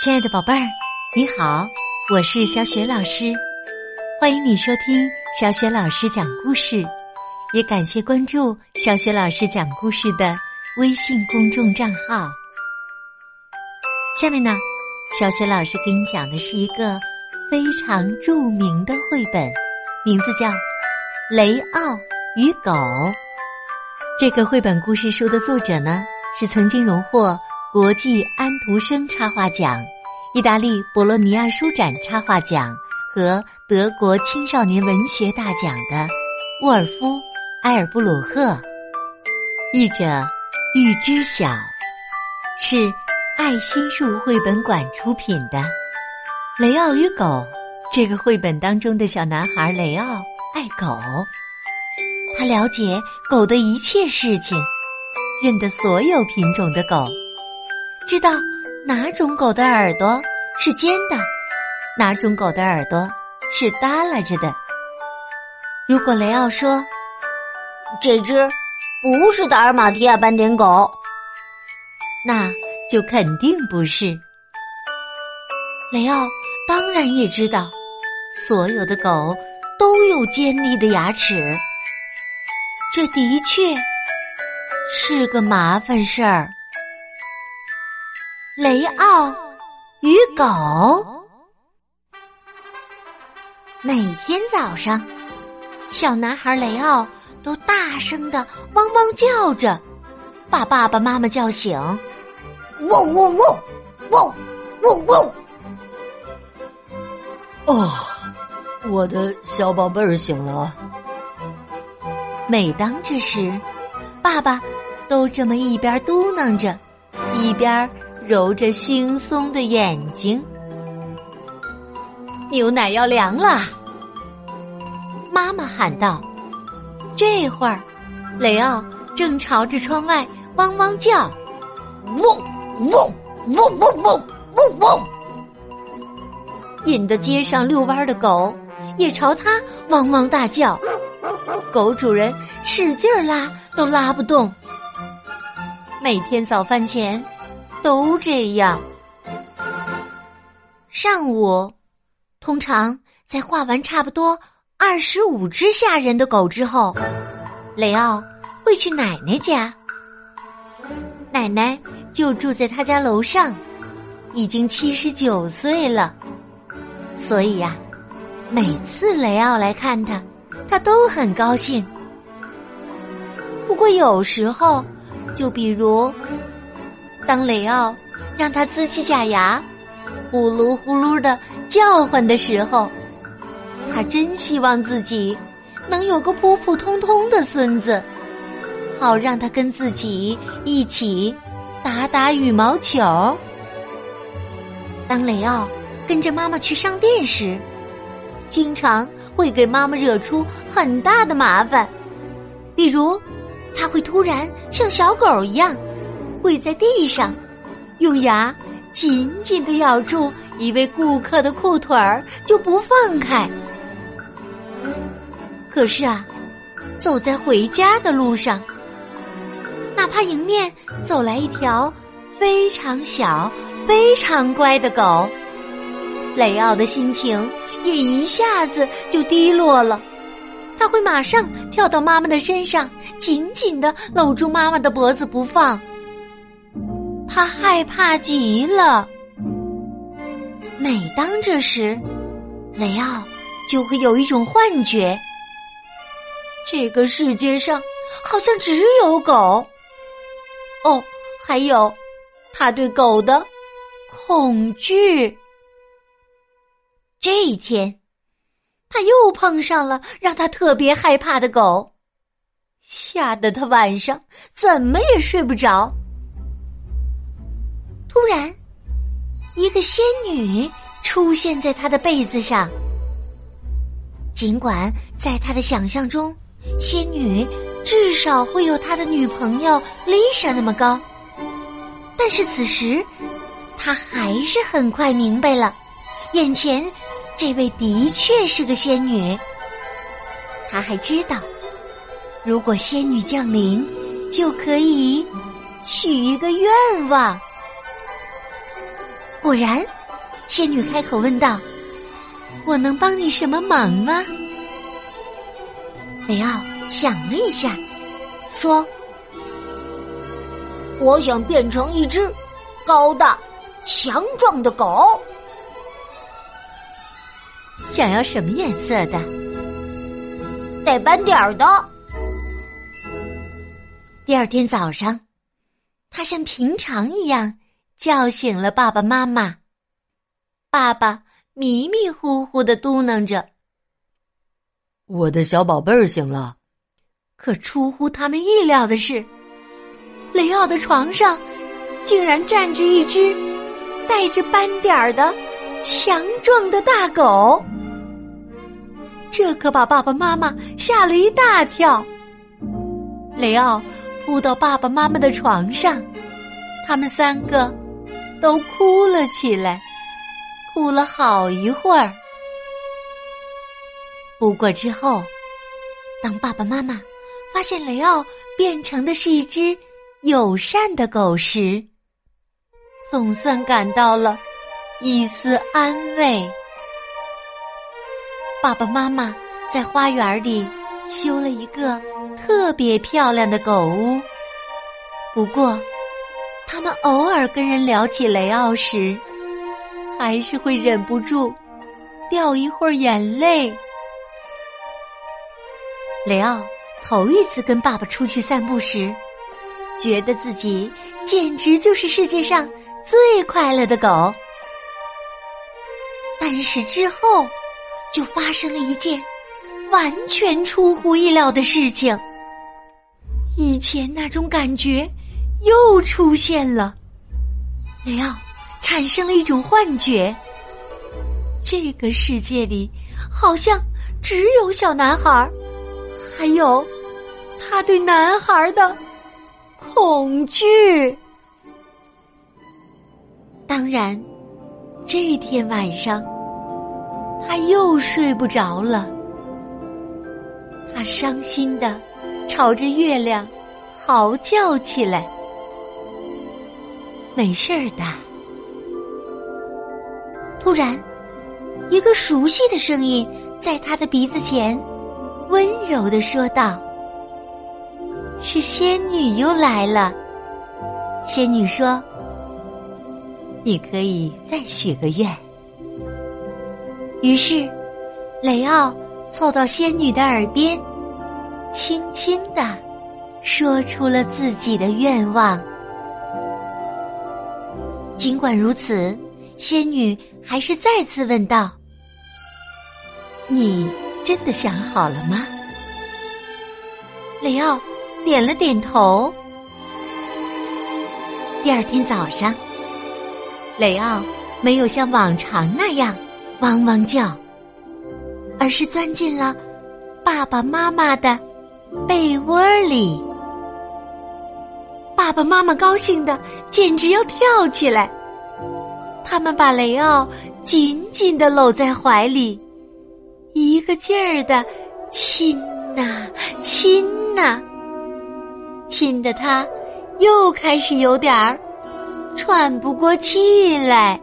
亲爱的宝贝儿，你好，我是小雪老师，欢迎你收听小雪老师讲故事，也感谢关注小雪老师讲故事的微信公众账号。下面呢，小雪老师给你讲的是一个非常著名的绘本，名字叫《雷奥与狗》。这个绘本故事书的作者呢，是曾经荣获国际安徒生插画奖、意大利博洛尼亚书展插画奖和德国青少年文学大奖的沃尔夫·埃尔布鲁赫。译者玉知晓，是爱心树绘本馆出品的《雷奥与狗》。这个绘本当中的小男孩雷奥爱狗。他了解狗的一切事情，认得所有品种的狗，知道哪种狗的耳朵是尖的，哪种狗的耳朵是耷拉着的。如果雷奥说这只不是达尔马提亚斑点狗，那就肯定不是。雷奥当然也知道，所有的狗都有尖利的牙齿。这的确是个麻烦事儿。雷奥与狗。每天早上，小男孩雷奥都大声的汪汪叫着，把爸爸妈妈叫醒。汪汪汪，汪汪汪！哦，我的小宝贝儿醒了。每当这时，爸爸都这么一边嘟囔着，一边揉着惺忪的眼睛。牛奶要凉了，妈妈喊道。这会儿，雷奥正朝着窗外汪汪叫，汪汪汪汪汪汪汪，引得街上遛弯的狗也朝他汪汪大叫。狗主人使劲拉都拉不动，每天早饭前都这样。上午，通常在画完差不多二十五只吓人的狗之后，雷奥会去奶奶家。奶奶就住在他家楼上，已经七十九岁了，所以呀，每次雷奥来看他。他都很高兴，不过有时候，就比如，当雷奥让他呲起假牙，呼噜呼噜的叫唤的时候，他真希望自己能有个普普通通的孙子，好让他跟自己一起打打羽毛球。当雷奥跟着妈妈去商店时。经常会给妈妈惹出很大的麻烦，比如，他会突然像小狗一样跪在地上，用牙紧紧的咬住一位顾客的裤腿儿就不放开。可是啊，走在回家的路上，哪怕迎面走来一条非常小、非常乖的狗，雷奥的心情。也一下子就低落了，他会马上跳到妈妈的身上，紧紧的搂住妈妈的脖子不放。他害怕极了。每当这时，雷奥就会有一种幻觉：这个世界上好像只有狗。哦，还有他对狗的恐惧。这一天，他又碰上了让他特别害怕的狗，吓得他晚上怎么也睡不着。然，一个仙女出现在他的被子上。尽管在他的想象中，仙女至少会有他的女朋友丽莎那么高，但是此时，他还是很快明白了，眼前。这位的确是个仙女。他还知道，如果仙女降临，就可以许一个愿望。果然，仙女开口问道：“我能帮你什么忙吗？”雷奥想了一下，说：“我想变成一只高大强壮的狗。想要什么颜色的？带斑点儿的。”第二天早上，他像平常一样叫醒了爸爸妈妈。爸爸迷迷糊糊的嘟囔着：“我的小宝贝儿醒了。”可出乎他们意料的是，雷奥的床上竟然站着一只带着斑点儿的强壮的大狗。这可把爸爸妈妈吓了一大跳。雷奥。扑到爸爸妈妈的床上，他们三个都哭了起来，哭了好一会儿。不过之后，当爸爸妈妈发现雷奥变成的是一只友善的狗时，总算感到了一丝安慰。爸爸妈妈在花园里修了一个。特别漂亮的狗屋。不过，他们偶尔跟人聊起雷奥时，还是会忍不住掉一会儿眼泪。雷奥头一次跟爸爸出去散步时，觉得自己简直就是世界上最快乐的狗。但是之后，就发生了一件完全出乎意料的事情。以前那种感觉又出现了，雷奥产生了一种幻觉。这个世界里好像只有小男孩，还有他对男孩的恐惧。当然，这天晚上他又睡不着了，他伤心的。朝着月亮嚎叫起来。没事儿的。突然，一个熟悉的声音在他的鼻子前温柔的说道：“是仙女又来了。”仙女说：“你可以再许个愿。”于是，雷奥凑到仙女的耳边。轻轻的说出了自己的愿望。尽管如此，仙女还是再次问道：“你真的想好了吗？”雷奥点了点头。第二天早上，雷奥没有像往常那样汪汪叫，而是钻进了爸爸妈妈的。被窝里，爸爸妈妈高兴的简直要跳起来。他们把雷奥紧紧的搂在怀里，一个劲儿的亲呐亲呐，亲的他又开始有点儿喘不过气来。